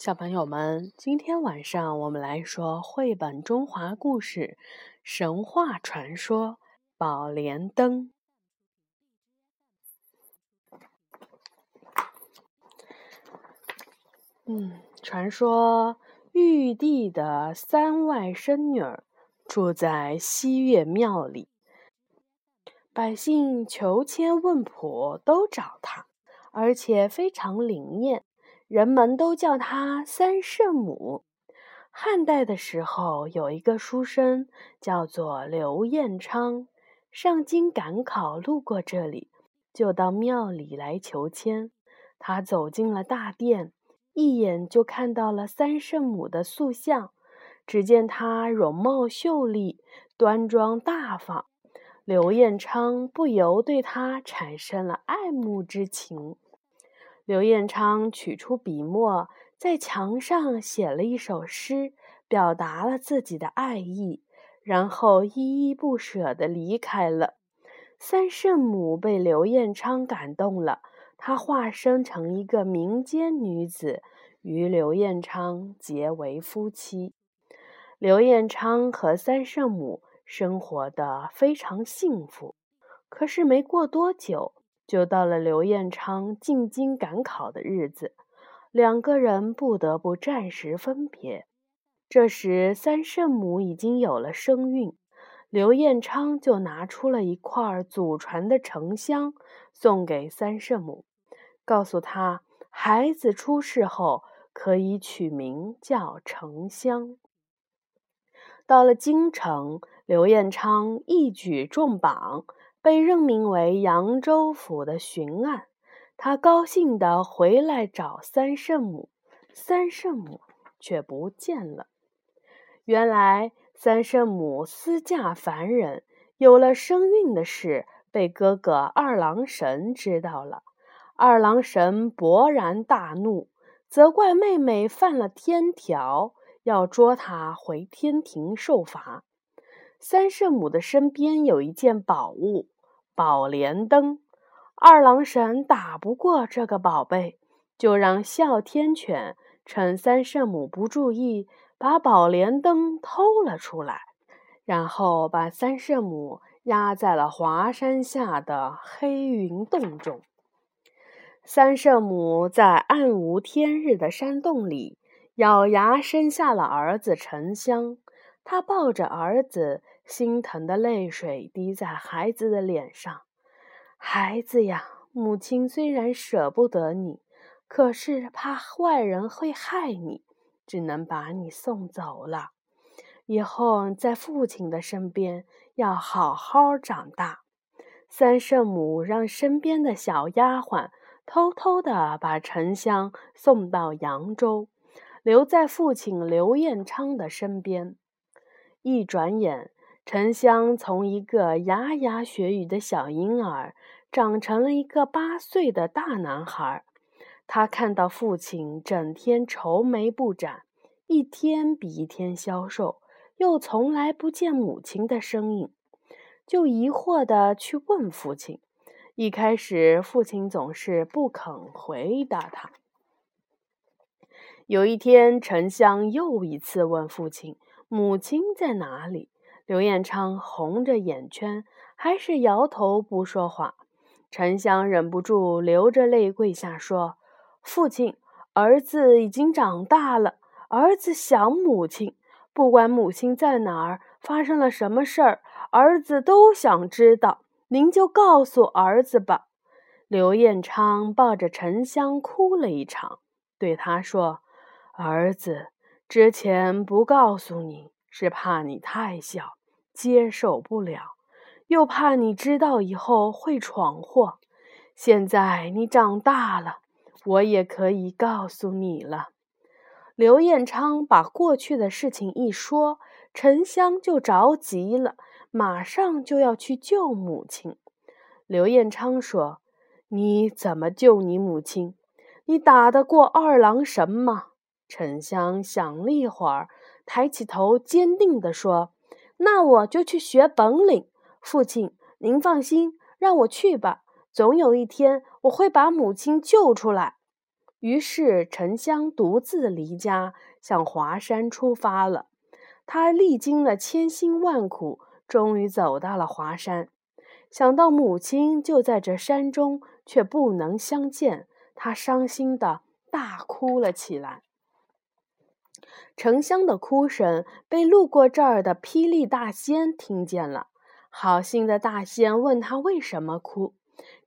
小朋友们，今天晚上我们来说绘本中华故事《神话传说宝莲灯》。嗯，传说玉帝的三外甥女儿住在西岳庙里，百姓求签问卜都找她，而且非常灵验。人们都叫她三圣母。汉代的时候，有一个书生叫做刘彦昌，上京赶考，路过这里，就到庙里来求签。他走进了大殿，一眼就看到了三圣母的塑像。只见她容貌秀丽，端庄大方，刘彦昌不由对她产生了爱慕之情。刘彦昌取出笔墨，在墙上写了一首诗，表达了自己的爱意，然后依依不舍地离开了。三圣母被刘彦昌感动了，她化身成一个民间女子，与刘彦昌结为夫妻。刘彦昌和三圣母生活的非常幸福，可是没过多久。就到了刘彦昌进京赶考的日子，两个人不得不暂时分别。这时，三圣母已经有了身孕，刘彦昌就拿出了一块祖传的沉香送给三圣母，告诉她孩子出世后可以取名叫沉香。到了京城，刘彦昌一举中榜。被任命为扬州府的巡按，他高兴地回来找三圣母，三圣母却不见了。原来三圣母私嫁凡人，有了身孕的事被哥哥二郎神知道了。二郎神勃然大怒，责怪妹妹犯了天条，要捉她回天庭受罚。三圣母的身边有一件宝物——宝莲灯。二郎神打不过这个宝贝，就让哮天犬趁三圣母不注意，把宝莲灯偷了出来，然后把三圣母压在了华山下的黑云洞中。三圣母在暗无天日的山洞里，咬牙生下了儿子沉香。她抱着儿子。心疼的泪水滴在孩子的脸上。孩子呀，母亲虽然舍不得你，可是怕坏人会害你，只能把你送走了。以后在父亲的身边要好好长大。三圣母让身边的小丫鬟偷偷的把沉香送到扬州，留在父亲刘彦昌的身边。一转眼。沉香从一个牙牙学语的小婴儿，长成了一个八岁的大男孩。他看到父亲整天愁眉不展，一天比一天消瘦，又从来不见母亲的身影，就疑惑地去问父亲。一开始，父亲总是不肯回答他。有一天，沉香又一次问父亲：“母亲在哪里？”刘彦昌红着眼圈，还是摇头不说话。沉香忍不住流着泪跪下说：“父亲，儿子已经长大了，儿子想母亲。不管母亲在哪儿，发生了什么事儿，儿子都想知道。您就告诉儿子吧。”刘彦昌抱着沉香哭了一场，对他说：“儿子，之前不告诉你，是怕你太小。”接受不了，又怕你知道以后会闯祸。现在你长大了，我也可以告诉你了。刘彦昌把过去的事情一说，沉香就着急了，马上就要去救母亲。刘彦昌说：“你怎么救你母亲？你打得过二郎神吗？”沉香想了一会儿，抬起头，坚定地说。那我就去学本领，父亲，您放心，让我去吧。总有一天，我会把母亲救出来。于是沉香独自离家，向华山出发了。他历经了千辛万苦，终于走到了华山。想到母亲就在这山中，却不能相见，他伤心的大哭了起来。沉香的哭声被路过这儿的霹雳大仙听见了。好心的大仙问他为什么哭，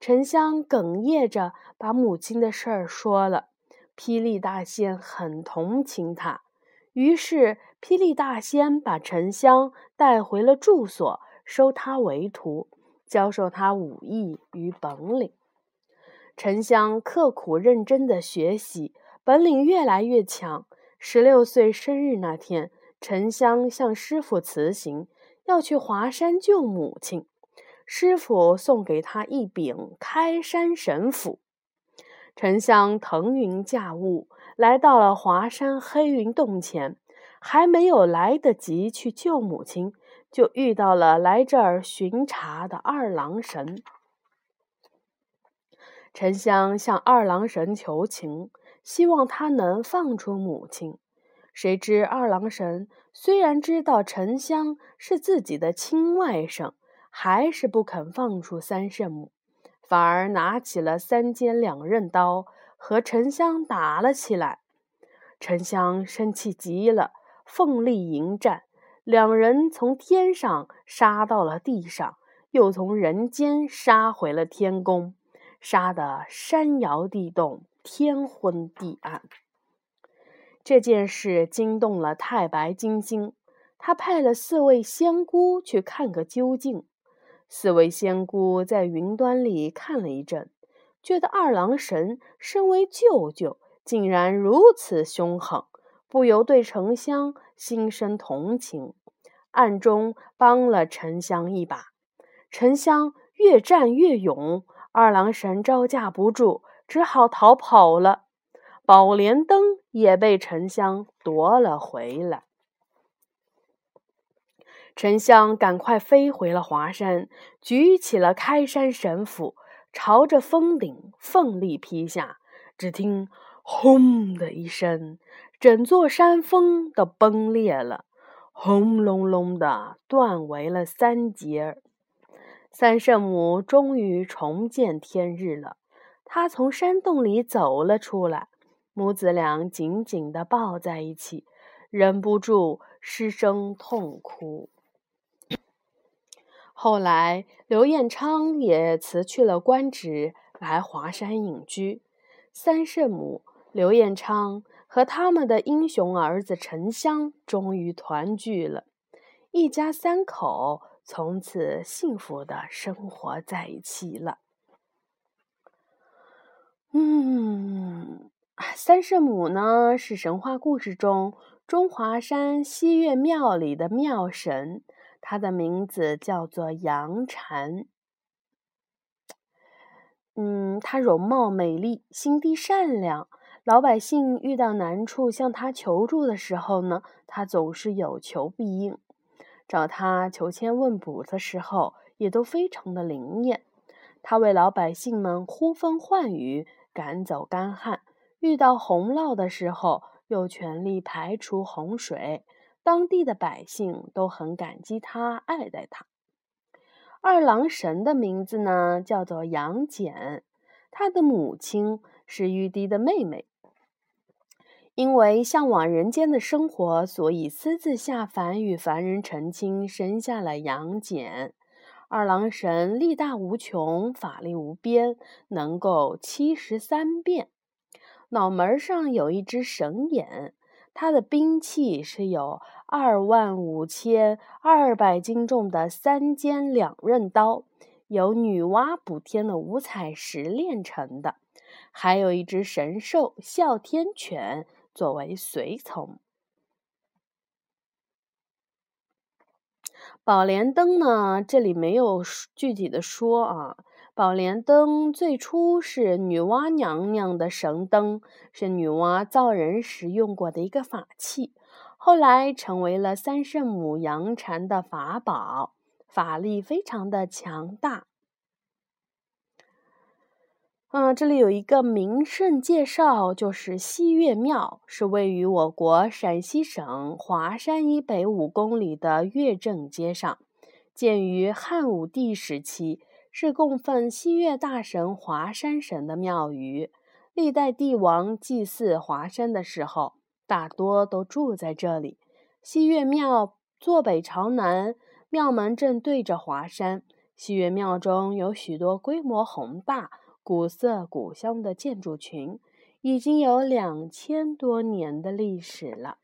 沉香哽咽着把母亲的事儿说了。霹雳大仙很同情他，于是霹雳大仙把沉香带回了住所，收他为徒，教授他武艺与本领。沉香刻苦认真的学习，本领越来越强。十六岁生日那天，沉香向师傅辞行，要去华山救母亲。师傅送给他一柄开山神斧。沉香腾云驾雾，来到了华山黑云洞前，还没有来得及去救母亲，就遇到了来这儿巡查的二郎神。沉香向二郎神求情。希望他能放出母亲，谁知二郎神虽然知道沉香是自己的亲外甥，还是不肯放出三圣母，反而拿起了三尖两刃刀和沉香打了起来。沉香生气极了，奋力迎战，两人从天上杀到了地上，又从人间杀回了天宫，杀得山摇地动。天昏地暗，这件事惊动了太白金星，他派了四位仙姑去看个究竟。四位仙姑在云端里看了一阵，觉得二郎神身为舅舅，竟然如此凶狠，不由对沉香心生同情，暗中帮了沉香一把。沉香越战越勇，二郎神招架不住。只好逃跑了，宝莲灯也被沉香夺了回来。沉香赶快飞回了华山，举起了开山神斧，朝着峰顶奋力劈下。只听“轰”的一声，整座山峰都崩裂了，轰隆隆的断为了三截。三圣母终于重见天日了。他从山洞里走了出来，母子俩紧紧地抱在一起，忍不住失声痛哭。后来，刘彦昌也辞去了官职，来华山隐居。三圣母、刘彦昌和他们的英雄儿子沉香终于团聚了，一家三口从此幸福的生活在一起了。嗯，三圣母呢是神话故事中中华山西岳庙里的庙神，她的名字叫做杨婵。嗯，她容貌美丽，心地善良，老百姓遇到难处向她求助的时候呢，她总是有求必应；找她求签问卜的时候，也都非常的灵验。她为老百姓们呼风唤雨。赶走干旱，遇到洪涝的时候，又全力排除洪水，当地的百姓都很感激他，爱戴他。二郎神的名字呢，叫做杨戬，他的母亲是玉帝的妹妹，因为向往人间的生活，所以私自下凡与凡人成亲，生下了杨戬。二郎神力大无穷，法力无边，能够七十三变。脑门上有一只神眼，他的兵器是有二万五千二百斤重的三尖两刃刀，由女娲补天的五彩石炼成的，还有一只神兽哮天犬作为随从。宝莲灯呢？这里没有具体的说啊。宝莲灯最初是女娲娘娘的神灯，是女娲造人时用过的一个法器，后来成为了三圣母杨禅的法宝，法力非常的强大。嗯，这里有一个名胜介绍，就是西岳庙，是位于我国陕西省华山以北五公里的岳正街上，建于汉武帝时期，是供奉西岳大神华山神的庙宇。历代帝王祭祀华山的时候，大多都住在这里。西岳庙坐北朝南，庙门正对着华山。西岳庙中有许多规模宏大。古色古香的建筑群，已经有两千多年的历史了。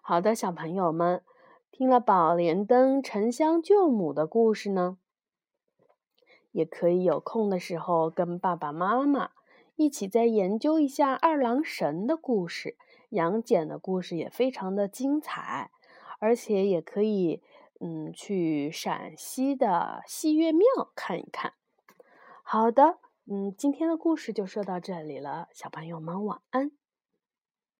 好的，小朋友们，听了宝莲灯沉香救母的故事呢，也可以有空的时候跟爸爸妈妈一起再研究一下二郎神的故事。杨戬的故事也非常的精彩，而且也可以嗯去陕西的西岳庙看一看。好的，嗯，今天的故事就说到这里了，小朋友们晚安。